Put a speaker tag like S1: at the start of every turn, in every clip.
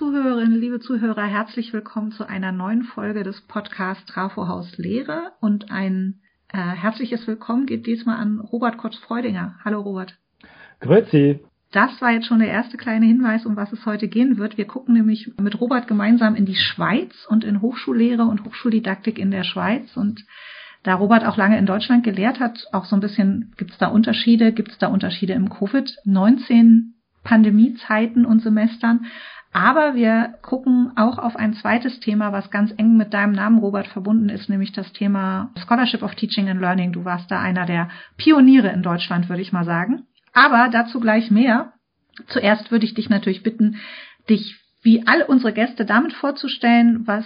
S1: Zuhörerinnen, liebe Zuhörer, herzlich willkommen zu einer neuen Folge des Podcasts Trafo Haus Lehre und ein äh, herzliches Willkommen geht diesmal an Robert Kotz-Freudinger. Hallo Robert.
S2: Grüezi.
S1: Das war jetzt schon der erste kleine Hinweis, um was es heute gehen wird. Wir gucken nämlich mit Robert gemeinsam in die Schweiz und in Hochschullehre und Hochschuldidaktik in der Schweiz und da Robert auch lange in Deutschland gelehrt hat, auch so ein bisschen, gibt es da Unterschiede? Gibt es da Unterschiede im Covid-19 Pandemiezeiten und Semestern? Aber wir gucken auch auf ein zweites Thema, was ganz eng mit deinem Namen, Robert, verbunden ist, nämlich das Thema Scholarship of Teaching and Learning. Du warst da einer der Pioniere in Deutschland, würde ich mal sagen. Aber dazu gleich mehr. Zuerst würde ich dich natürlich bitten, dich wie alle unsere Gäste damit vorzustellen, was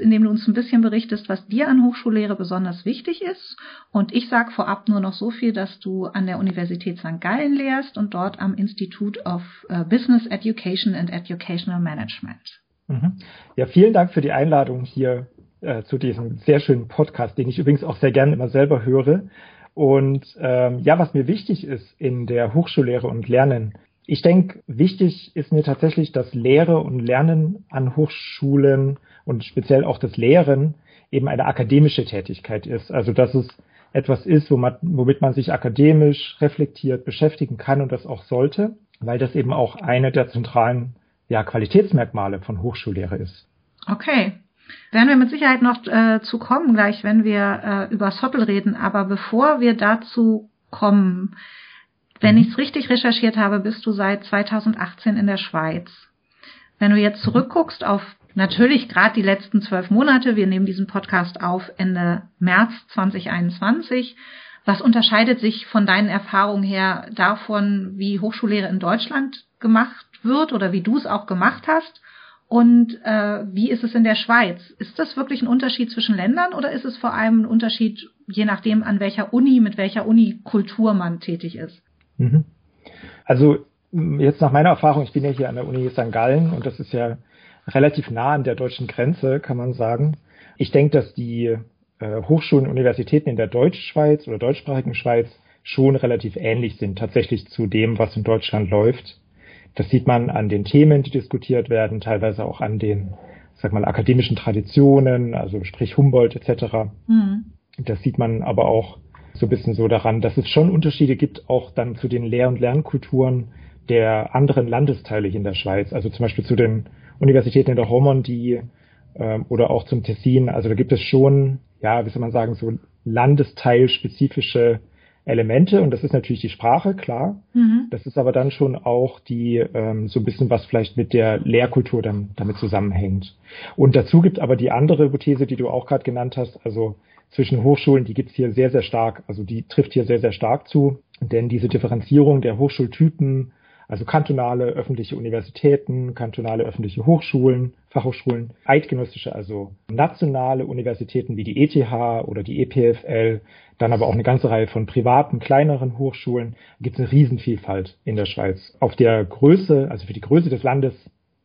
S1: indem du uns ein bisschen berichtest, was dir an Hochschullehre besonders wichtig ist. Und ich sage vorab nur noch so viel, dass du an der Universität St. Gallen lehrst und dort am Institute of äh, Business Education and Educational Management.
S2: Mhm. Ja, vielen Dank für die Einladung hier äh, zu diesem sehr schönen Podcast, den ich übrigens auch sehr gerne immer selber höre. Und ähm, ja, was mir wichtig ist in der Hochschullehre und Lernen, ich denke, wichtig ist mir tatsächlich, dass Lehre und Lernen an Hochschulen und speziell auch das Lehren eben eine akademische Tätigkeit ist. Also dass es etwas ist, womit man sich akademisch reflektiert beschäftigen kann und das auch sollte, weil das eben auch eine der zentralen ja, Qualitätsmerkmale von Hochschullehre ist.
S1: Okay. Werden wir mit Sicherheit noch äh, zu kommen gleich, wenn wir äh, über Soppel reden. Aber bevor wir dazu kommen, wenn mhm. ich es richtig recherchiert habe, bist du seit 2018 in der Schweiz. Wenn du jetzt zurückguckst auf natürlich gerade die letzten zwölf Monate, wir nehmen diesen Podcast auf Ende März 2021, was unterscheidet sich von deinen Erfahrungen her davon, wie Hochschullehre in Deutschland gemacht wird oder wie du es auch gemacht hast? Und äh, wie ist es in der Schweiz? Ist das wirklich ein Unterschied zwischen Ländern oder ist es vor allem ein Unterschied, je nachdem, an welcher Uni, mit welcher Unikultur man tätig ist?
S2: Mhm. Also jetzt nach meiner Erfahrung, ich bin ja hier an der Uni St. Gallen und das ist ja relativ nah an der deutschen Grenze, kann man sagen. Ich denke, dass die äh, Hochschulen und Universitäten in der Deutschschweiz oder deutschsprachigen Schweiz schon relativ ähnlich sind, tatsächlich zu dem, was in Deutschland läuft. Das sieht man an den Themen, die diskutiert werden, teilweise auch an den, sag mal, akademischen Traditionen, also sprich Humboldt etc. Mhm. Das sieht man aber auch so ein bisschen so daran, dass es schon Unterschiede gibt, auch dann zu den Lehr- und Lernkulturen der anderen Landesteile hier in der Schweiz. Also zum Beispiel zu den Universitäten in der Romandie ähm, oder auch zum Tessin. Also da gibt es schon, ja, wie soll man sagen, so landesteilspezifische Elemente und das ist natürlich die Sprache, klar. Mhm. Das ist aber dann schon auch die ähm, so ein bisschen was vielleicht mit der Lehrkultur dann damit zusammenhängt. Und dazu gibt aber die andere Hypothese, die du auch gerade genannt hast, also zwischen Hochschulen, die gibt's hier sehr, sehr stark, also die trifft hier sehr, sehr stark zu, denn diese Differenzierung der Hochschultypen, also kantonale öffentliche Universitäten, kantonale öffentliche Hochschulen, Fachhochschulen, eidgenössische, also nationale Universitäten wie die ETH oder die EPFL, dann aber auch eine ganze Reihe von privaten, kleineren Hochschulen, gibt es eine Riesenvielfalt in der Schweiz. Auf der Größe, also für die Größe des Landes,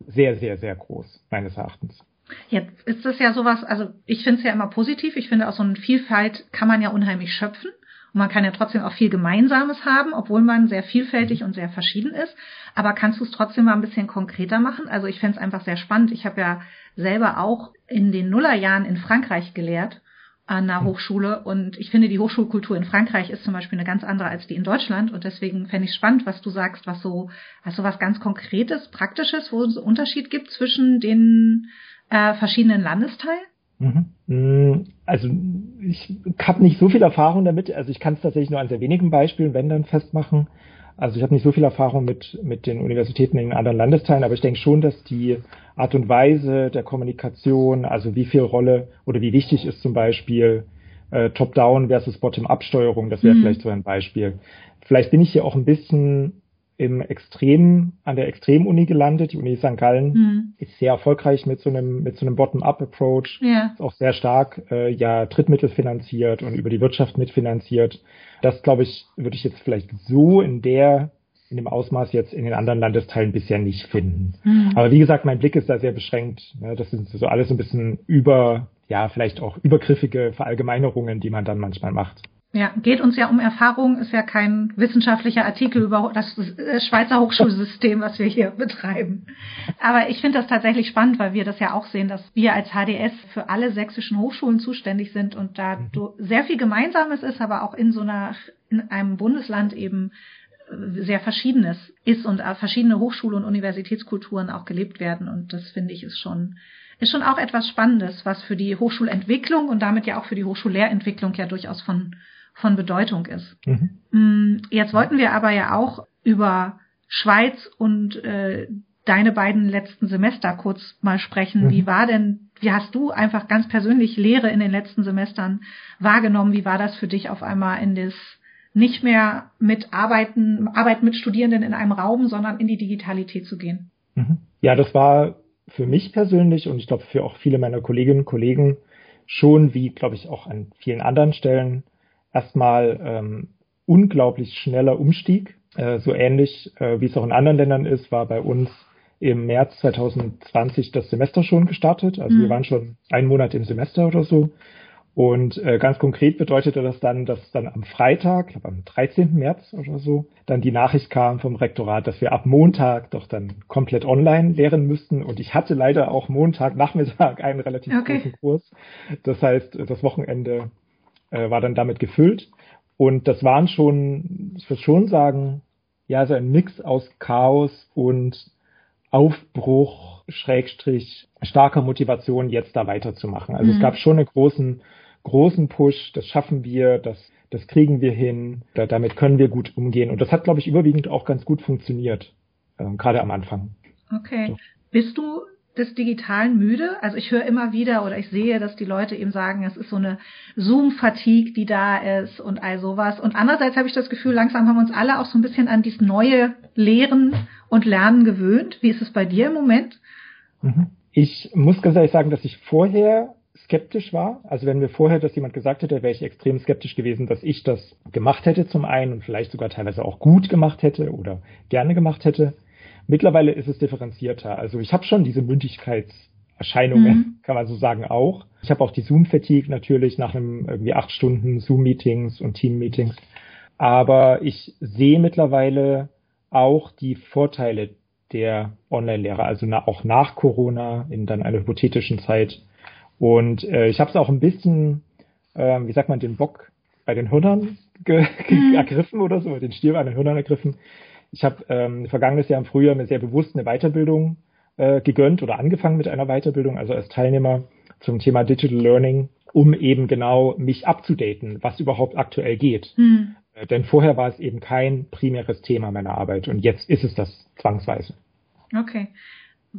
S2: sehr, sehr, sehr groß, meines Erachtens.
S1: Jetzt ist das ja sowas, also ich finde es ja immer positiv. Ich finde, aus so einer Vielfalt kann man ja unheimlich schöpfen. Und man kann ja trotzdem auch viel Gemeinsames haben, obwohl man sehr vielfältig und sehr verschieden ist. Aber kannst du es trotzdem mal ein bisschen konkreter machen? Also ich fände es einfach sehr spannend. Ich habe ja selber auch in den Nullerjahren in Frankreich gelehrt an einer Hochschule und ich finde, die Hochschulkultur in Frankreich ist zum Beispiel eine ganz andere als die in Deutschland und deswegen fände ich spannend, was du sagst, was so, also was ganz Konkretes, Praktisches, wo es einen Unterschied gibt zwischen den äh, verschiedenen Landesteilen?
S2: Mhm. Mm, also ich habe nicht so viel Erfahrung damit. Also ich kann es tatsächlich nur an sehr wenigen Beispielen, wenn dann festmachen. Also ich habe nicht so viel Erfahrung mit, mit den Universitäten in anderen Landesteilen, aber ich denke schon, dass die Art und Weise der Kommunikation, also wie viel Rolle oder wie wichtig ist zum Beispiel äh, Top-Down versus Bottom-Up-Steuerung, das wäre mhm. vielleicht so ein Beispiel. Vielleicht bin ich hier auch ein bisschen im Extrem, an der Extremuni gelandet. Die Uni St. Gallen hm. ist sehr erfolgreich mit so einem, mit so einem Bottom-up-Approach. Ja. Ist auch sehr stark, äh, ja, Drittmittel finanziert und über die Wirtschaft mitfinanziert. Das, glaube ich, würde ich jetzt vielleicht so in der, in dem Ausmaß jetzt in den anderen Landesteilen bisher nicht finden. Hm. Aber wie gesagt, mein Blick ist da sehr beschränkt. Ne? Das sind so alles ein bisschen über, ja, vielleicht auch übergriffige Verallgemeinerungen, die man dann manchmal macht.
S1: Ja, geht uns ja um Erfahrung, ist ja kein wissenschaftlicher Artikel über das äh, Schweizer Hochschulsystem, was wir hier betreiben. Aber ich finde das tatsächlich spannend, weil wir das ja auch sehen, dass wir als HDS für alle sächsischen Hochschulen zuständig sind und da mhm. sehr viel Gemeinsames ist, aber auch in so einer, in einem Bundesland eben äh, sehr Verschiedenes ist und verschiedene Hochschul- und Universitätskulturen auch gelebt werden. Und das finde ich ist schon ist schon auch etwas Spannendes, was für die Hochschulentwicklung und damit ja auch für die Hochschullehrentwicklung ja durchaus von von Bedeutung ist. Mhm. Mm, jetzt wollten wir aber ja auch über Schweiz und äh, deine beiden letzten Semester kurz mal sprechen. Mhm. Wie war denn, wie hast du einfach ganz persönlich Lehre in den letzten Semestern wahrgenommen? Wie war das für dich auf einmal in das nicht mehr mit Arbeiten, Arbeiten mit Studierenden in einem Raum, sondern in die Digitalität zu gehen?
S2: Mhm. Ja, das war für mich persönlich und ich glaube für auch viele meiner Kolleginnen und Kollegen schon, wie glaube ich auch an vielen anderen Stellen, erstmal ähm, unglaublich schneller Umstieg. Äh, so ähnlich äh, wie es auch in anderen Ländern ist, war bei uns im März 2020 das Semester schon gestartet. Also mhm. wir waren schon einen Monat im Semester oder so. Und äh, ganz konkret bedeutete das dann, dass dann am Freitag, ich glaube am 13. März oder so, dann die Nachricht kam vom Rektorat, dass wir ab Montag doch dann komplett online lehren müssten. Und ich hatte leider auch Montagnachmittag einen relativ okay. großen Kurs. Das heißt, das Wochenende äh, war dann damit gefüllt. Und das waren schon, ich würde schon sagen, ja, so ein Mix aus Chaos und Aufbruch, Schrägstrich, starker Motivation, jetzt da weiterzumachen. Also mhm. es gab schon einen großen, großen Push, das schaffen wir, das, das kriegen wir hin, da, damit können wir gut umgehen. Und das hat, glaube ich, überwiegend auch ganz gut funktioniert, äh, gerade am Anfang.
S1: Okay. So. Bist du des Digitalen müde. Also ich höre immer wieder oder ich sehe, dass die Leute eben sagen, es ist so eine Zoom-Fatigue, die da ist und all sowas. Und andererseits habe ich das Gefühl, langsam haben uns alle auch so ein bisschen an dieses neue Lehren und Lernen gewöhnt. Wie ist es bei dir im Moment?
S2: Mhm. Ich muss ganz ehrlich sagen, dass ich vorher skeptisch war. Also wenn mir vorher das jemand gesagt hätte, wäre ich extrem skeptisch gewesen, dass ich das gemacht hätte zum einen und vielleicht sogar teilweise auch gut gemacht hätte oder gerne gemacht hätte. Mittlerweile ist es differenzierter. Also ich habe schon diese Mündigkeitserscheinungen, mhm. kann man so sagen, auch. Ich habe auch die Zoom-Fatigue natürlich nach einem irgendwie acht Stunden Zoom-Meetings und Team-Meetings. Aber ich sehe mittlerweile auch die Vorteile der Online-Lehre, also auch nach Corona in dann einer hypothetischen Zeit. Und äh, ich habe es auch ein bisschen, äh, wie sagt man, den Bock bei den Hörnern ge mhm. ergriffen oder so, den Stier bei den Hörnern ergriffen, ich habe ähm, vergangenes Jahr im Frühjahr mir sehr bewusst eine Weiterbildung äh, gegönnt oder angefangen mit einer Weiterbildung, also als Teilnehmer zum Thema Digital Learning, um eben genau mich abzudaten, was überhaupt aktuell geht. Mhm. Äh, denn vorher war es eben kein primäres Thema meiner Arbeit und jetzt ist es das zwangsweise.
S1: Okay.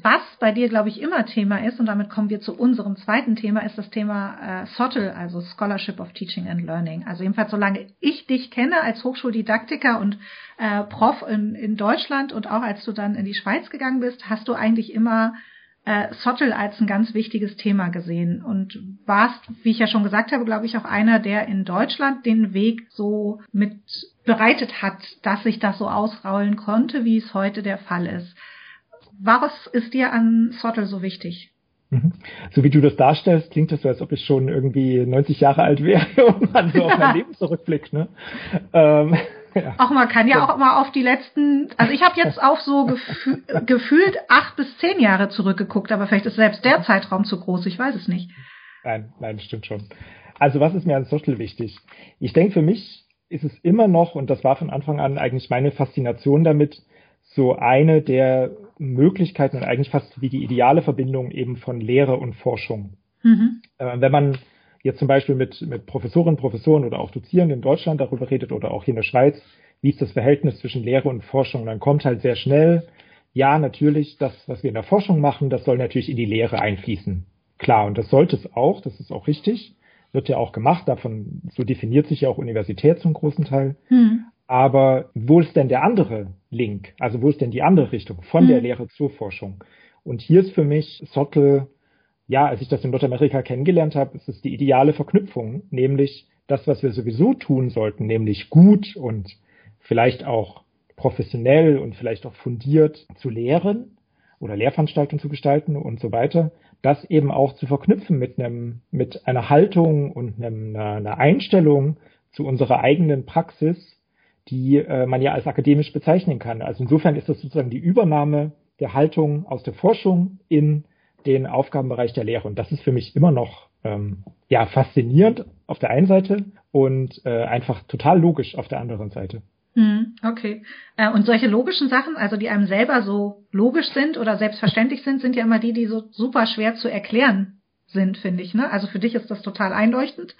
S1: Was bei dir, glaube ich, immer Thema ist, und damit kommen wir zu unserem zweiten Thema, ist das Thema äh, SOTL, also Scholarship of Teaching and Learning. Also jedenfalls, solange ich dich kenne als Hochschuldidaktiker und äh, Prof in, in Deutschland und auch als du dann in die Schweiz gegangen bist, hast du eigentlich immer äh, SOTL als ein ganz wichtiges Thema gesehen und warst, wie ich ja schon gesagt habe, glaube ich, auch einer, der in Deutschland den Weg so mit bereitet hat, dass sich das so ausrollen konnte, wie es heute der Fall ist. Was ist dir an Sottel so wichtig?
S2: Mhm. So wie du das darstellst, klingt das so, als ob ich schon irgendwie 90 Jahre alt wäre und man so auf mein Leben zurückblickt. Ne?
S1: Ähm, ja. Auch man kann ja auch mal auf die letzten, also ich habe jetzt auf so gefü gefühlt acht bis zehn Jahre zurückgeguckt, aber vielleicht ist selbst der Zeitraum zu groß, ich weiß es nicht.
S2: Nein, nein, stimmt schon. Also was ist mir an Social wichtig? Ich denke, für mich ist es immer noch, und das war von Anfang an eigentlich meine Faszination damit, so eine der Möglichkeiten und eigentlich fast wie die ideale Verbindung eben von Lehre und Forschung. Mhm. Äh, wenn man jetzt zum Beispiel mit, mit Professorinnen, Professoren oder auch Dozierenden in Deutschland darüber redet oder auch hier in der Schweiz, wie ist das Verhältnis zwischen Lehre und Forschung, dann kommt halt sehr schnell, ja, natürlich, das, was wir in der Forschung machen, das soll natürlich in die Lehre einfließen. Klar, und das sollte es auch, das ist auch richtig, wird ja auch gemacht, davon, so definiert sich ja auch Universität zum großen Teil. Mhm. Aber wo ist denn der andere Link? Also wo ist denn die andere Richtung von mhm. der Lehre zur Forschung? Und hier ist für mich Sottel, ja, als ich das in Nordamerika kennengelernt habe, ist es die ideale Verknüpfung, nämlich das, was wir sowieso tun sollten, nämlich gut und vielleicht auch professionell und vielleicht auch fundiert zu lehren oder Lehrveranstaltungen zu gestalten und so weiter, das eben auch zu verknüpfen mit einem, mit einer Haltung und einem, einer, einer Einstellung, zu unserer eigenen Praxis, die äh, man ja als akademisch bezeichnen kann. Also insofern ist das sozusagen die Übernahme der Haltung aus der Forschung in den Aufgabenbereich der Lehre. Und das ist für mich immer noch ähm, ja faszinierend auf der einen Seite und äh, einfach total logisch auf der anderen Seite.
S1: Hm, okay. Äh, und solche logischen Sachen, also die einem selber so logisch sind oder selbstverständlich sind, sind ja immer die, die so super schwer zu erklären sind, finde ich. Ne? Also für dich ist das total einleuchtend.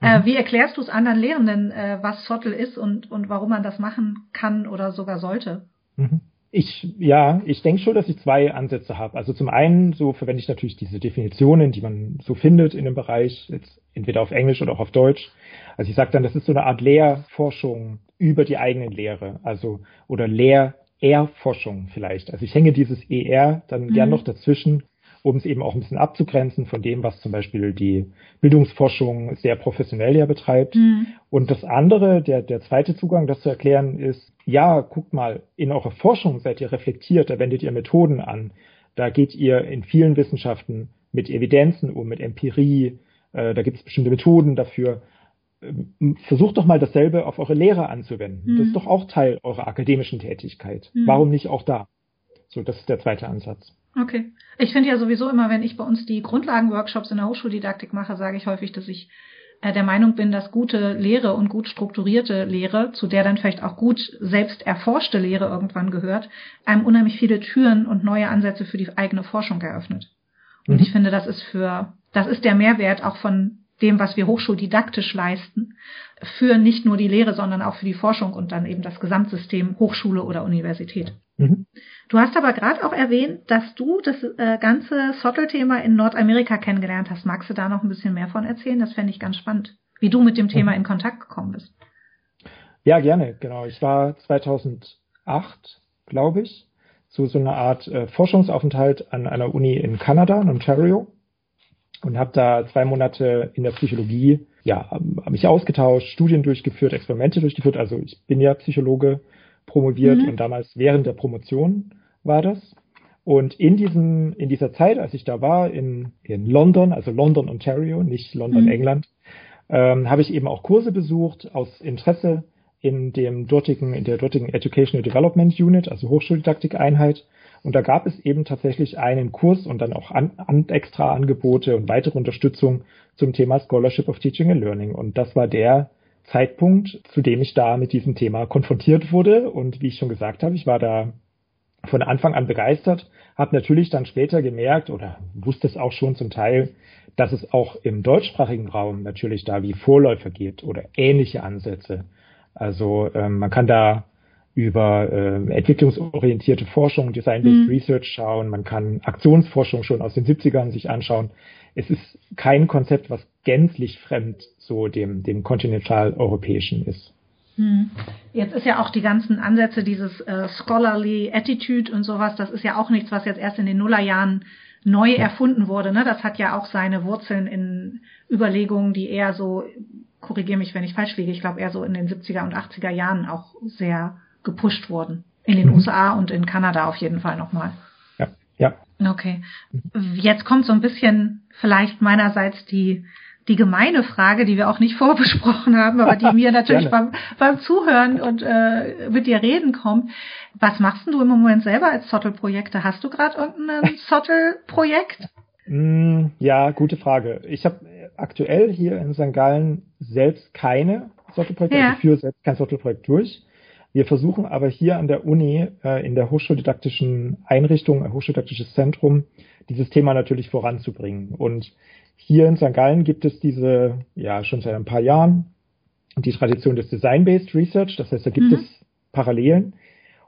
S1: Äh, mhm. Äh, wie erklärst du es anderen Lehrenden, äh, was Zottel ist und, und warum man das machen kann oder sogar sollte?
S2: Mhm. Ich, ja, ich denke schon, dass ich zwei Ansätze habe. Also zum einen, so verwende ich natürlich diese Definitionen, die man so findet in dem Bereich, jetzt entweder auf Englisch oder auch auf Deutsch. Also ich sage dann, das ist so eine Art Lehrforschung über die eigenen Lehre, also oder Lehr-Er-Forschung vielleicht. Also ich hänge dieses ER dann mhm. gern noch dazwischen, um es eben auch ein bisschen abzugrenzen von dem, was zum Beispiel die Bildungsforschung sehr professionell ja betreibt. Mhm. Und das andere, der, der zweite Zugang, das zu erklären, ist, ja, guckt mal, in eurer Forschung seid ihr reflektiert, da wendet ihr Methoden an, da geht ihr in vielen Wissenschaften mit Evidenzen um, mit Empirie, äh, da gibt es bestimmte Methoden dafür. Ähm, versucht doch mal dasselbe auf eure Lehre anzuwenden. Mhm. Das ist doch auch Teil eurer akademischen Tätigkeit. Mhm. Warum nicht auch da? So, das ist der zweite Ansatz.
S1: Okay. Ich finde ja sowieso immer, wenn ich bei uns die Grundlagenworkshops in der Hochschuldidaktik mache, sage ich häufig, dass ich äh, der Meinung bin, dass gute Lehre und gut strukturierte Lehre, zu der dann vielleicht auch gut selbst erforschte Lehre irgendwann gehört, einem unheimlich viele Türen und neue Ansätze für die eigene Forschung eröffnet. Und mhm. ich finde, das ist für, das ist der Mehrwert auch von dem, was wir hochschuldidaktisch leisten, für nicht nur die Lehre, sondern auch für die Forschung und dann eben das Gesamtsystem Hochschule oder Universität. Mhm. Du hast aber gerade auch erwähnt, dass du das äh, ganze Sottel-Thema in Nordamerika kennengelernt hast. Magst du da noch ein bisschen mehr von erzählen? Das fände ich ganz spannend, wie du mit dem Thema mhm. in Kontakt gekommen bist.
S2: Ja, gerne, genau. Ich war 2008, glaube ich, zu so einer Art äh, Forschungsaufenthalt an einer Uni in Kanada, in Ontario und habe da zwei Monate in der Psychologie ja hab mich ausgetauscht, Studien durchgeführt, Experimente durchgeführt. Also ich bin ja Psychologe promoviert mhm. und damals während der Promotion war das. Und in diesem in dieser Zeit, als ich da war in in London, also London Ontario, nicht London mhm. England, ähm, habe ich eben auch Kurse besucht aus Interesse in dem dortigen in der dortigen Educational Development Unit, also Hochschuldidaktik Einheit und da gab es eben tatsächlich einen Kurs und dann auch an, an extra Angebote und weitere Unterstützung zum Thema Scholarship of Teaching and Learning. Und das war der Zeitpunkt, zu dem ich da mit diesem Thema konfrontiert wurde. Und wie ich schon gesagt habe, ich war da von Anfang an begeistert, habe natürlich dann später gemerkt oder wusste es auch schon zum Teil, dass es auch im deutschsprachigen Raum natürlich da wie Vorläufer gibt oder ähnliche Ansätze. Also ähm, man kann da über äh, entwicklungsorientierte Forschung, Design-Based mhm. Research schauen. Man kann Aktionsforschung schon aus den 70ern sich anschauen. Es ist kein Konzept, was gänzlich fremd so dem, dem kontinentaleuropäischen ist.
S1: Mhm. Jetzt ist ja auch die ganzen Ansätze, dieses äh, Scholarly Attitude und sowas, das ist ja auch nichts, was jetzt erst in den Nullerjahren neu erfunden wurde. Ne? Das hat ja auch seine Wurzeln in Überlegungen, die eher so, korrigiere mich, wenn ich falsch liege, ich glaube eher so in den 70er und 80er Jahren auch sehr gepusht wurden. In den mhm. USA und in Kanada auf jeden Fall nochmal.
S2: Ja, ja.
S1: Okay. Jetzt kommt so ein bisschen vielleicht meinerseits die, die gemeine Frage, die wir auch nicht vorbesprochen haben, aber die mir natürlich beim, beim Zuhören und äh, mit dir reden kommt. Was machst du im Moment selber als Zottel-Projekte? Hast du gerade irgendein Zottel-Projekt?
S2: Mm, ja, gute Frage. Ich habe aktuell hier in St. Gallen selbst keine Zottel-Projekte, ja. also führe selbst kein Zottel-Projekt durch. Wir versuchen aber hier an der Uni, äh, in der hochschuldidaktischen Einrichtung, Hochschuldidaktisches Zentrum, dieses Thema natürlich voranzubringen. Und hier in St. Gallen gibt es diese, ja, schon seit ein paar Jahren, die Tradition des Design-Based Research. Das heißt, da gibt mhm. es Parallelen.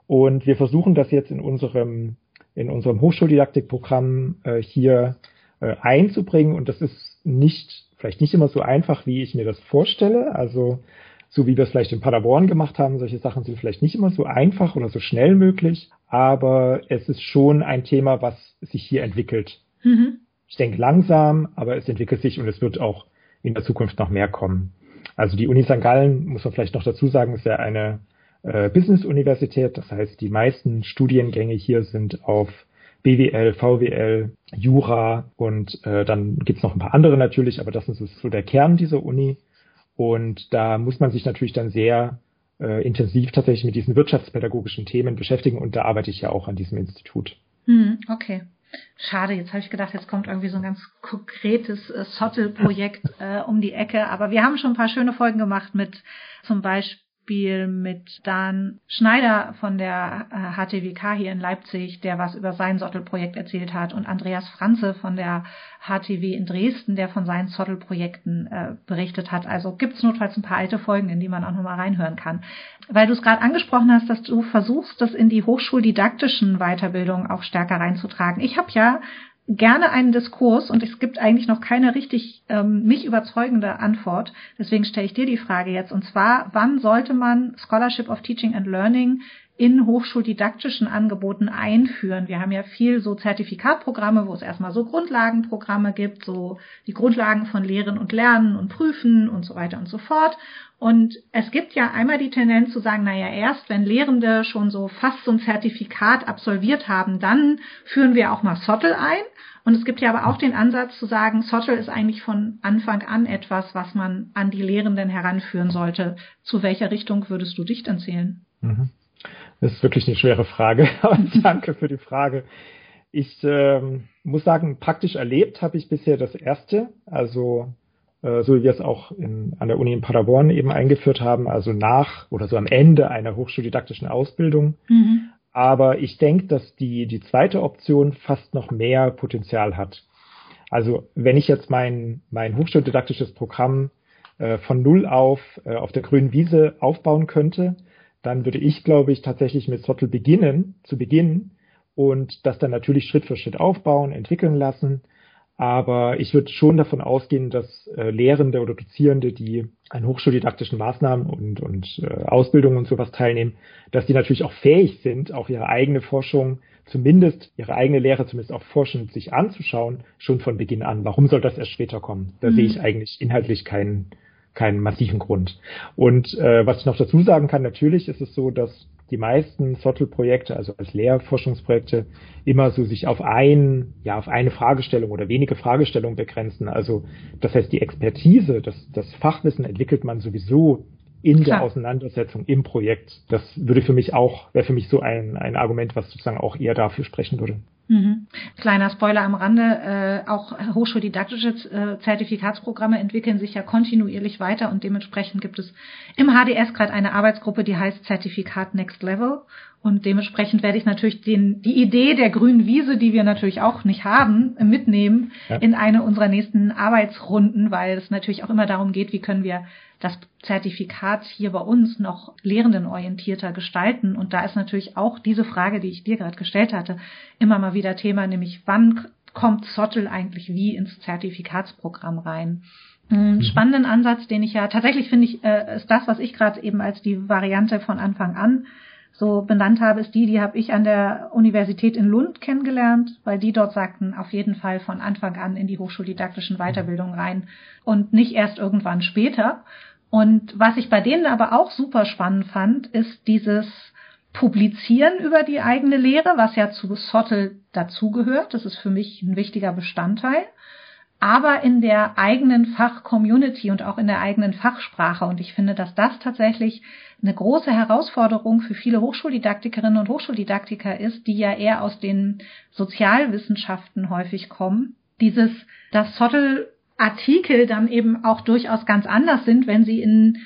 S2: Und wir versuchen das jetzt in unserem, in unserem Hochschuldidaktikprogramm äh, hier äh, einzubringen. Und das ist nicht, vielleicht nicht immer so einfach, wie ich mir das vorstelle. Also so wie wir es vielleicht in Paderborn gemacht haben. Solche Sachen sind vielleicht nicht immer so einfach oder so schnell möglich, aber es ist schon ein Thema, was sich hier entwickelt. Mhm. Ich denke langsam, aber es entwickelt sich und es wird auch in der Zukunft noch mehr kommen. Also die Uni St. Gallen, muss man vielleicht noch dazu sagen, ist ja eine äh, Business-Universität. Das heißt, die meisten Studiengänge hier sind auf BWL, VWL, Jura und äh, dann gibt's noch ein paar andere natürlich, aber das ist so der Kern dieser Uni. Und da muss man sich natürlich dann sehr äh, intensiv tatsächlich mit diesen wirtschaftspädagogischen Themen beschäftigen und da arbeite ich ja auch an diesem Institut.
S1: Hm, okay. Schade, jetzt habe ich gedacht, jetzt kommt irgendwie so ein ganz konkretes äh, Sottel-Projekt äh, um die Ecke. Aber wir haben schon ein paar schöne Folgen gemacht mit zum Beispiel Beispiel mit Dan Schneider von der HTWK äh, hier in Leipzig, der was über sein Sottelprojekt erzählt hat, und Andreas Franze von der HTW in Dresden, der von seinen Sottelprojekten äh, berichtet hat. Also gibt es notfalls ein paar alte Folgen, in die man auch nochmal reinhören kann. Weil du es gerade angesprochen hast, dass du versuchst, das in die hochschuldidaktischen Weiterbildungen auch stärker reinzutragen. Ich habe ja gerne einen Diskurs und es gibt eigentlich noch keine richtig ähm, mich überzeugende Antwort. Deswegen stelle ich dir die Frage jetzt. Und zwar, wann sollte man Scholarship of Teaching and Learning in hochschuldidaktischen Angeboten einführen. Wir haben ja viel so Zertifikatprogramme, wo es erstmal so Grundlagenprogramme gibt, so die Grundlagen von Lehren und Lernen und Prüfen und so weiter und so fort. Und es gibt ja einmal die Tendenz zu sagen, naja, erst wenn Lehrende schon so fast so ein Zertifikat absolviert haben, dann führen wir auch mal Sottel ein. Und es gibt ja aber auch den Ansatz zu sagen, Sottel ist eigentlich von Anfang an etwas, was man an die Lehrenden heranführen sollte. Zu welcher Richtung würdest du dich dann zählen? Mhm.
S2: Das ist wirklich eine schwere Frage. Und danke für die Frage. Ich ähm, muss sagen, praktisch erlebt habe ich bisher das erste, also äh, so wie wir es auch in, an der Uni in Paderborn eben eingeführt haben, also nach oder so am Ende einer hochschuldidaktischen Ausbildung. Mhm. Aber ich denke, dass die, die zweite Option fast noch mehr Potenzial hat. Also wenn ich jetzt mein, mein hochschuldidaktisches Programm äh, von Null auf äh, auf der grünen Wiese aufbauen könnte, dann würde ich, glaube ich, tatsächlich mit Sottel beginnen, zu beginnen und das dann natürlich Schritt für Schritt aufbauen, entwickeln lassen. Aber ich würde schon davon ausgehen, dass äh, Lehrende oder Dozierende, die an hochschuldidaktischen Maßnahmen und, und äh, Ausbildungen und sowas teilnehmen, dass die natürlich auch fähig sind, auch ihre eigene Forschung, zumindest ihre eigene Lehre, zumindest auch forschend sich anzuschauen, schon von Beginn an. Warum soll das erst später kommen? Da mhm. sehe ich eigentlich inhaltlich keinen, keinen massiven Grund. Und äh, was ich noch dazu sagen kann, natürlich ist es so, dass die meisten Sottel-Projekte, also als Lehrforschungsprojekte, immer so sich auf ein, ja, auf eine Fragestellung oder wenige Fragestellungen begrenzen. Also das heißt, die Expertise, das, das Fachwissen entwickelt man sowieso in Klar. der Auseinandersetzung im Projekt. Das würde für mich auch, wäre für mich so ein, ein Argument, was sozusagen auch eher dafür sprechen würde.
S1: Mhm. Kleiner Spoiler am Rande, äh, auch hochschuldidaktische äh, Zertifikatsprogramme entwickeln sich ja kontinuierlich weiter und dementsprechend gibt es im HDS gerade eine Arbeitsgruppe, die heißt Zertifikat Next Level und dementsprechend werde ich natürlich den, die Idee der grünen Wiese, die wir natürlich auch nicht haben, mitnehmen ja. in eine unserer nächsten Arbeitsrunden, weil es natürlich auch immer darum geht, wie können wir das Zertifikat hier bei uns noch lehrendenorientierter gestalten. Und da ist natürlich auch diese Frage, die ich dir gerade gestellt hatte, immer mal wieder Thema, nämlich wann kommt Zottel eigentlich wie ins Zertifikatsprogramm rein? Einen mhm. spannenden Ansatz, den ich ja tatsächlich finde ich, äh, ist das, was ich gerade eben als die Variante von Anfang an so benannt habe, ist die, die habe ich an der Universität in Lund kennengelernt, weil die dort sagten, auf jeden Fall von Anfang an in die hochschuldidaktischen Weiterbildungen rein und nicht erst irgendwann später. Und was ich bei denen aber auch super spannend fand, ist dieses Publizieren über die eigene Lehre, was ja zu Sottel dazugehört. Das ist für mich ein wichtiger Bestandteil. Aber in der eigenen Fachcommunity und auch in der eigenen Fachsprache. Und ich finde, dass das tatsächlich eine große Herausforderung für viele Hochschuldidaktikerinnen und Hochschuldidaktiker ist, die ja eher aus den Sozialwissenschaften häufig kommen. Dieses, dass Sottel Artikel dann eben auch durchaus ganz anders sind, wenn sie in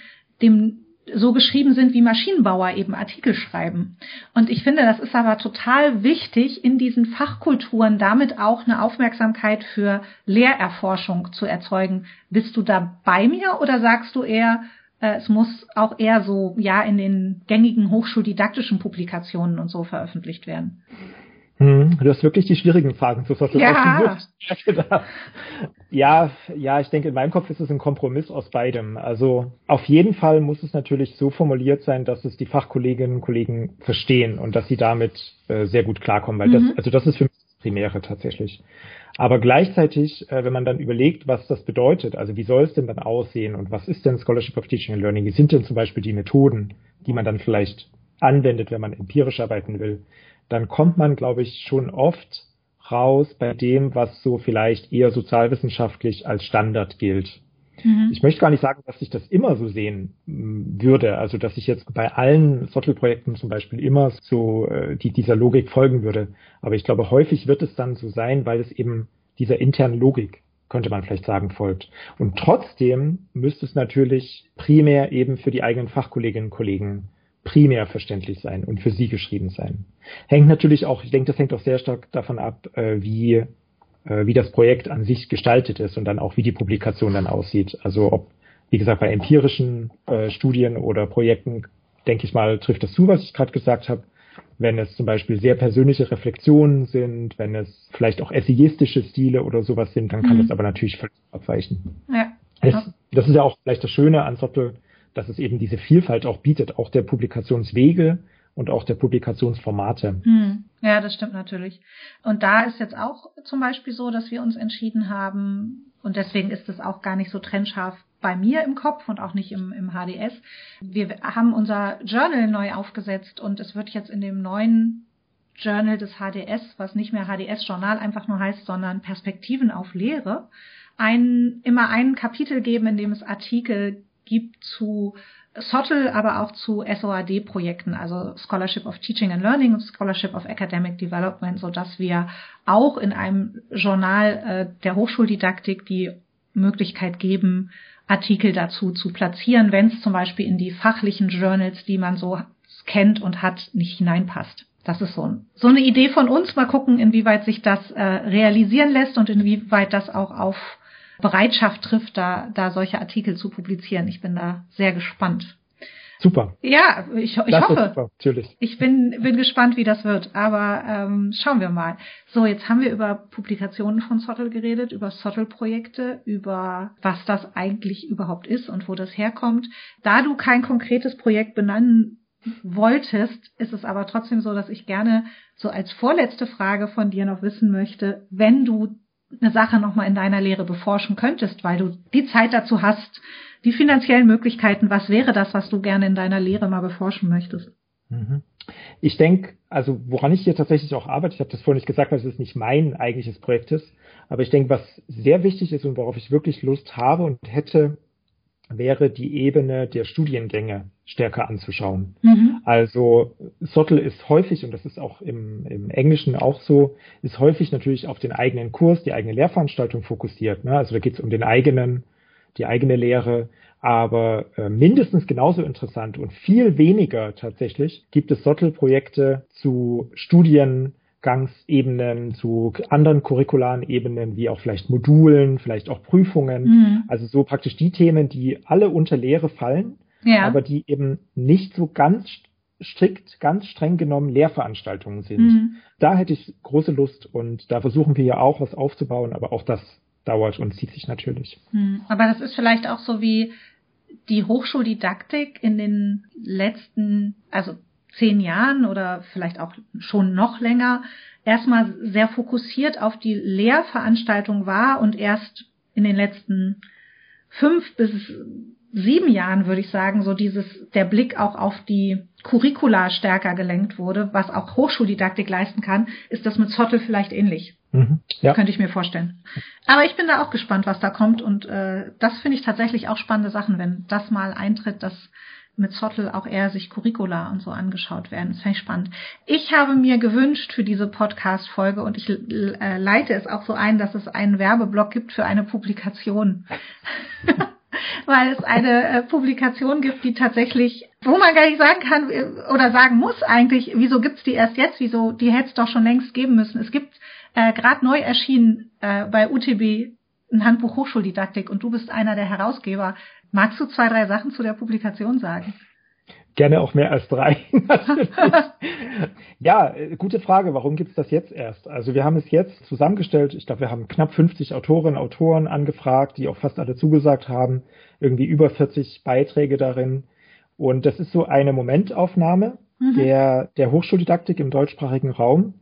S1: dem so geschrieben sind, wie Maschinenbauer eben Artikel schreiben. Und ich finde, das ist aber total wichtig, in diesen Fachkulturen damit auch eine Aufmerksamkeit für Lehrerforschung zu erzeugen. Bist du da bei mir oder sagst du eher, äh, es muss auch eher so, ja, in den gängigen hochschuldidaktischen Publikationen und so veröffentlicht werden.
S2: Hm, du hast wirklich die schwierigen Fragen zu Social
S1: ja.
S2: ja, ja, ich denke, in meinem Kopf ist es ein Kompromiss aus beidem. Also auf jeden Fall muss es natürlich so formuliert sein, dass es die Fachkolleginnen und Kollegen verstehen und dass sie damit äh, sehr gut klarkommen, weil mhm. das, also das ist für mich das Primäre tatsächlich. Aber gleichzeitig, äh, wenn man dann überlegt, was das bedeutet, also wie soll es denn dann aussehen und was ist denn Scholarship of Teaching and Learning, wie sind denn zum Beispiel die Methoden, die man dann vielleicht anwendet, wenn man empirisch arbeiten will, dann kommt man, glaube ich, schon oft raus bei dem, was so vielleicht eher sozialwissenschaftlich als Standard gilt. Mhm. Ich möchte gar nicht sagen, dass ich das immer so sehen mm, würde, also dass ich jetzt bei allen Sottel-Projekten zum Beispiel immer so äh, die, dieser Logik folgen würde. Aber ich glaube, häufig wird es dann so sein, weil es eben dieser internen Logik, könnte man vielleicht sagen, folgt. Und trotzdem müsste es natürlich primär eben für die eigenen Fachkolleginnen und Kollegen primär verständlich sein und für sie geschrieben sein. Hängt natürlich auch, ich denke, das hängt auch sehr stark davon ab, äh, wie äh, wie das Projekt an sich gestaltet ist und dann auch wie die Publikation dann aussieht. Also ob, wie gesagt, bei empirischen äh, Studien oder Projekten, denke ich mal, trifft das zu, was ich gerade gesagt habe. Wenn es zum Beispiel sehr persönliche Reflexionen sind, wenn es vielleicht auch essayistische Stile oder sowas sind, dann kann mhm. das aber natürlich völlig abweichen. Ja. Es, das ist ja auch vielleicht das Schöne an Sottel, dass es eben diese Vielfalt auch bietet, auch der Publikationswege, und auch der Publikationsformate.
S1: Hm. Ja, das stimmt natürlich. Und da ist jetzt auch zum Beispiel so, dass wir uns entschieden haben, und deswegen ist es auch gar nicht so trennscharf bei mir im Kopf und auch nicht im, im HDS. Wir haben unser Journal neu aufgesetzt und es wird jetzt in dem neuen Journal des HDS, was nicht mehr HDS-Journal einfach nur heißt, sondern Perspektiven auf Lehre, ein, immer ein Kapitel geben, in dem es Artikel gibt zu Sottle, aber auch zu SOAD-Projekten, also Scholarship of Teaching and Learning und Scholarship of Academic Development, so wir auch in einem Journal äh, der Hochschuldidaktik die Möglichkeit geben, Artikel dazu zu platzieren, wenn es zum Beispiel in die fachlichen Journals, die man so kennt und hat, nicht hineinpasst. Das ist so, so eine Idee von uns. Mal gucken, inwieweit sich das äh, realisieren lässt und inwieweit das auch auf Bereitschaft trifft, da, da solche Artikel zu publizieren. Ich bin da sehr gespannt.
S2: Super.
S1: Ja, ich, ich hoffe. Super, natürlich. Ich bin, bin gespannt, wie das wird. Aber ähm, schauen wir mal. So, jetzt haben wir über Publikationen von Sottel geredet, über Sottel-Projekte, über was das eigentlich überhaupt ist und wo das herkommt. Da du kein konkretes Projekt benennen wolltest, ist es aber trotzdem so, dass ich gerne so als vorletzte Frage von dir noch wissen möchte, wenn du eine Sache nochmal in deiner Lehre beforschen könntest, weil du die Zeit dazu hast, die finanziellen Möglichkeiten, was wäre das, was du gerne in deiner Lehre mal beforschen möchtest?
S2: Mhm. Ich denke, also woran ich hier tatsächlich auch arbeite, ich habe das vorhin nicht gesagt, weil es nicht mein eigentliches Projekt ist, aber ich denke, was sehr wichtig ist und worauf ich wirklich Lust habe und hätte, wäre die Ebene der Studiengänge stärker anzuschauen. Mhm. Also Sottel ist häufig, und das ist auch im, im Englischen auch so, ist häufig natürlich auf den eigenen Kurs, die eigene Lehrveranstaltung fokussiert. Ne? Also da geht es um den eigenen, die eigene Lehre. Aber äh, mindestens genauso interessant und viel weniger tatsächlich gibt es Sottel-Projekte zu Studien, Gangsebenen, zu anderen curricularen Ebenen, wie auch vielleicht Modulen, vielleicht auch Prüfungen. Mhm. Also so praktisch die Themen, die alle unter Lehre fallen, ja. aber die eben nicht so ganz strikt, ganz streng genommen Lehrveranstaltungen sind. Mhm. Da hätte ich große Lust und da versuchen wir ja auch was aufzubauen, aber auch das dauert und zieht sich natürlich.
S1: Mhm. Aber das ist vielleicht auch so wie die Hochschuldidaktik in den letzten, also zehn Jahren oder vielleicht auch schon noch länger erstmal sehr fokussiert auf die Lehrveranstaltung war und erst in den letzten fünf bis sieben Jahren, würde ich sagen, so dieses, der Blick auch auf die Curricula stärker gelenkt wurde, was auch Hochschuldidaktik leisten kann, ist das mit Zottel vielleicht ähnlich. Mhm, ja. Könnte ich mir vorstellen. Aber ich bin da auch gespannt, was da kommt und äh, das finde ich tatsächlich auch spannende Sachen, wenn das mal eintritt, dass mit Zottel auch eher sich Curricula und so angeschaut werden. Das fand ich spannend. Ich habe mir gewünscht für diese Podcast-Folge und ich äh, leite es auch so ein, dass es einen Werbeblock gibt für eine Publikation. Weil es eine äh, Publikation gibt, die tatsächlich, wo man gar nicht sagen kann äh, oder sagen muss eigentlich, wieso gibt's die erst jetzt, wieso, die hätte es doch schon längst geben müssen. Es gibt äh, gerade neu erschienen äh, bei UTB ein Handbuch Hochschuldidaktik und du bist einer der Herausgeber. Magst du zwei, drei Sachen zu der Publikation sagen?
S2: Gerne auch mehr als drei. ja, gute Frage. Warum gibt es das jetzt erst? Also wir haben es jetzt zusammengestellt. Ich glaube, wir haben knapp 50 Autorinnen und Autoren angefragt, die auch fast alle zugesagt haben. Irgendwie über 40 Beiträge darin. Und das ist so eine Momentaufnahme mhm. der, der Hochschuldidaktik im deutschsprachigen Raum.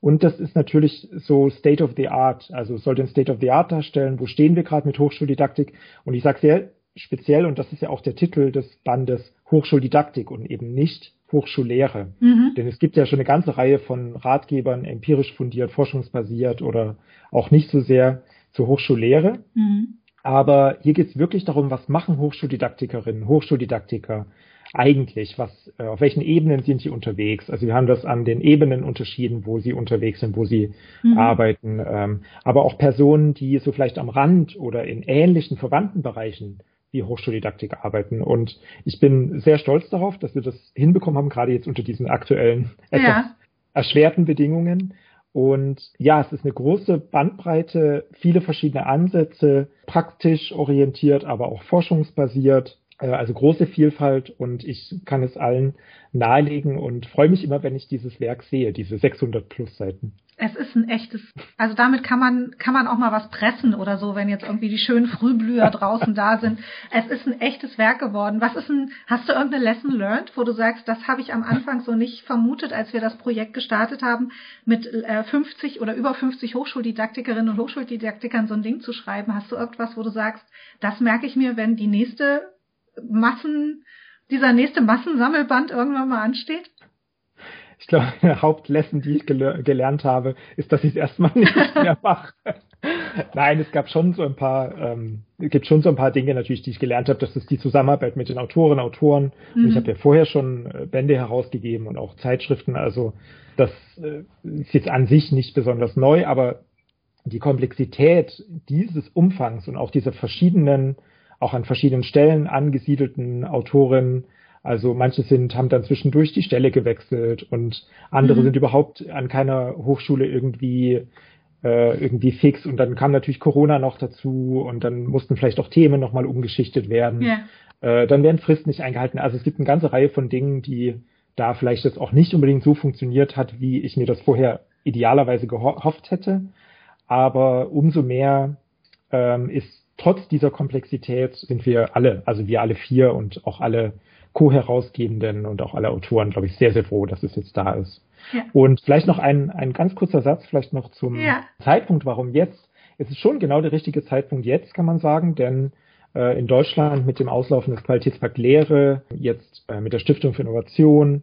S2: Und das ist natürlich so State of the Art, also soll den State of the Art darstellen, wo stehen wir gerade mit Hochschuldidaktik. Und ich sage sehr speziell, und das ist ja auch der Titel des Bandes, Hochschuldidaktik und eben nicht Hochschullehre. Mhm. Denn es gibt ja schon eine ganze Reihe von Ratgebern, empirisch fundiert, forschungsbasiert oder auch nicht so sehr zur Hochschullehre. Mhm. Aber hier geht es wirklich darum, was machen Hochschuldidaktikerinnen, Hochschuldidaktiker eigentlich? Was, äh, auf welchen Ebenen sind sie unterwegs? Also wir haben das an den Ebenen unterschieden, wo sie unterwegs sind, wo sie mhm. arbeiten. Ähm, aber auch Personen, die so vielleicht am Rand oder in ähnlichen verwandten Bereichen wie Hochschuldidaktik arbeiten. Und ich bin sehr stolz darauf, dass wir das hinbekommen haben, gerade jetzt unter diesen aktuellen etwas ja. erschwerten Bedingungen. Und ja, es ist eine große Bandbreite, viele verschiedene Ansätze, praktisch orientiert, aber auch forschungsbasiert. Äh, also große Vielfalt und ich kann es allen nahelegen und freue mich immer, wenn ich dieses Werk sehe, diese 600 plus Seiten.
S1: Es ist ein echtes, also damit kann man, kann man auch mal was pressen oder so, wenn jetzt irgendwie die schönen Frühblüher draußen da sind. Es ist ein echtes Werk geworden. Was ist ein, hast du irgendeine Lesson learned, wo du sagst, das habe ich am Anfang so nicht vermutet, als wir das Projekt gestartet haben, mit äh, 50 oder über 50 Hochschuldidaktikerinnen und Hochschuldidaktikern so ein Ding zu schreiben? Hast du irgendwas, wo du sagst, das merke ich mir, wenn die nächste Massen, dieser nächste Massensammelband irgendwann mal ansteht?
S2: Ich glaube, der Hauptlessen, die ich gel gelernt habe, ist, dass ich es erstmal nicht mehr mache. Nein, es gab schon so ein paar, ähm, es gibt schon so ein paar Dinge natürlich, die ich gelernt habe. Das ist die Zusammenarbeit mit den Autorinnen, Autoren. Mhm. Ich habe ja vorher schon äh, Bände herausgegeben und auch Zeitschriften. Also das äh, ist jetzt an sich nicht besonders neu, aber die Komplexität dieses Umfangs und auch dieser verschiedenen auch an verschiedenen Stellen angesiedelten Autorinnen. Also manche sind, haben dann zwischendurch die Stelle gewechselt und andere mhm. sind überhaupt an keiner Hochschule irgendwie äh, irgendwie fix und dann kam natürlich Corona noch dazu und dann mussten vielleicht auch Themen nochmal umgeschichtet werden. Yeah. Äh, dann werden Fristen nicht eingehalten. Also es gibt eine ganze Reihe von Dingen, die da vielleicht jetzt auch nicht unbedingt so funktioniert hat, wie ich mir das vorher idealerweise gehofft hätte. Aber umso mehr ähm, ist trotz dieser Komplexität sind wir alle, also wir alle vier und auch alle Co-Herausgebenden und auch alle Autoren, glaube ich, sehr, sehr froh, dass es jetzt da ist. Ja. Und vielleicht noch ein, ein ganz kurzer Satz, vielleicht noch zum ja. Zeitpunkt, warum jetzt. Es ist schon genau der richtige Zeitpunkt jetzt, kann man sagen, denn äh, in Deutschland mit dem Auslaufen des Qualitätspakt Lehre, jetzt äh, mit der Stiftung für Innovation,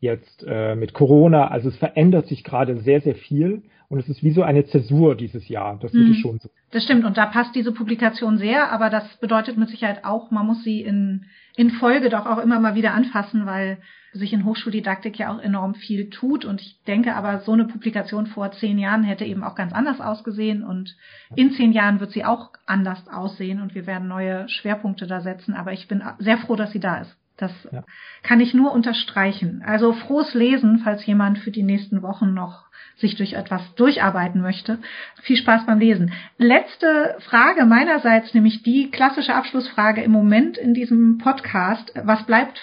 S2: jetzt äh, mit Corona, also es verändert sich gerade sehr, sehr viel und es ist wie so eine Zäsur dieses Jahr. Das würde ich mhm. schon so.
S1: Das stimmt. Und da passt diese Publikation sehr. Aber das bedeutet mit Sicherheit auch, man muss sie in, in Folge doch auch immer mal wieder anfassen, weil sich in Hochschuldidaktik ja auch enorm viel tut. Und ich denke aber, so eine Publikation vor zehn Jahren hätte eben auch ganz anders ausgesehen. Und in zehn Jahren wird sie auch anders aussehen. Und wir werden neue Schwerpunkte da setzen. Aber ich bin sehr froh, dass sie da ist. Das ja. kann ich nur unterstreichen. Also frohes Lesen, falls jemand für die nächsten Wochen noch sich durch etwas durcharbeiten möchte. Viel Spaß beim Lesen. Letzte Frage meinerseits, nämlich die klassische Abschlussfrage im Moment in diesem Podcast. Was bleibt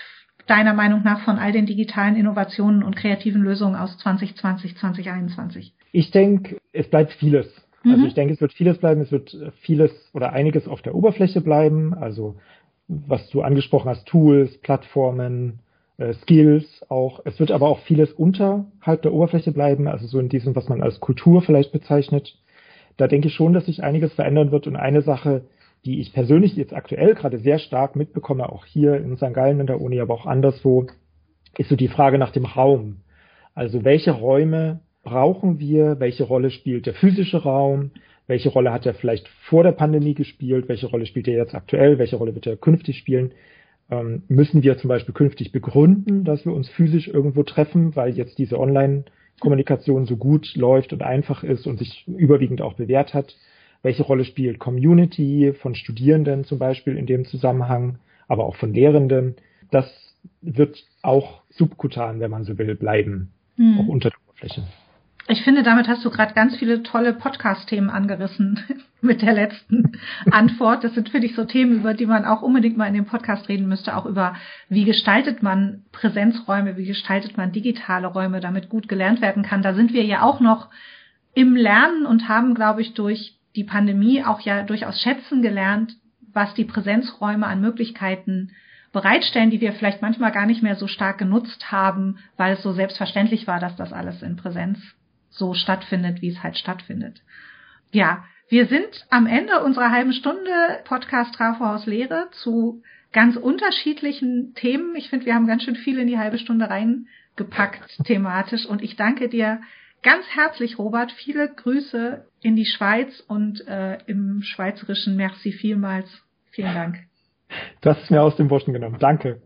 S1: deiner Meinung nach von all den digitalen Innovationen und kreativen Lösungen aus 2020, 2021?
S2: Ich denke, es bleibt vieles. Also mhm. ich denke, es wird vieles bleiben, es wird vieles oder einiges auf der Oberfläche bleiben. Also was du angesprochen hast, Tools, Plattformen, äh, Skills auch. Es wird aber auch vieles unterhalb der Oberfläche bleiben, also so in diesem, was man als Kultur vielleicht bezeichnet. Da denke ich schon, dass sich einiges verändern wird. Und eine Sache, die ich persönlich jetzt aktuell gerade sehr stark mitbekomme, auch hier in St. Gallen in der Uni, aber auch anderswo, ist so die Frage nach dem Raum. Also welche Räume brauchen wir? Welche Rolle spielt der physische Raum? Welche Rolle hat er vielleicht vor der Pandemie gespielt? Welche Rolle spielt er jetzt aktuell? Welche Rolle wird er künftig spielen? ähm, müssen wir zum Beispiel künftig begründen, dass wir uns physisch irgendwo treffen, weil jetzt diese Online-Kommunikation so gut läuft und einfach ist und sich überwiegend auch bewährt hat. Welche Rolle spielt Community von Studierenden zum Beispiel in dem Zusammenhang, aber auch von Lehrenden? Das wird auch subkutan, wenn man so will, bleiben, hm. auch unter der Oberfläche.
S1: Ich finde, damit hast du gerade ganz viele tolle Podcast-Themen angerissen mit der letzten Antwort. Das sind, finde ich, so Themen, über die man auch unbedingt mal in dem Podcast reden müsste, auch über wie gestaltet man Präsenzräume, wie gestaltet man digitale Räume, damit gut gelernt werden kann. Da sind wir ja auch noch im Lernen und haben, glaube ich, durch die Pandemie auch ja durchaus schätzen gelernt, was die Präsenzräume an Möglichkeiten bereitstellen, die wir vielleicht manchmal gar nicht mehr so stark genutzt haben, weil es so selbstverständlich war, dass das alles in Präsenz so stattfindet, wie es halt stattfindet. Ja, wir sind am Ende unserer halben Stunde Podcast Trafohaus Lehre zu ganz unterschiedlichen Themen. Ich finde, wir haben ganz schön viel in die halbe Stunde reingepackt thematisch und ich danke dir ganz herzlich, Robert. Viele Grüße in die Schweiz und äh, im Schweizerischen Merci vielmals. Vielen Dank.
S2: Hast es mir aus dem Burschen genommen. Danke.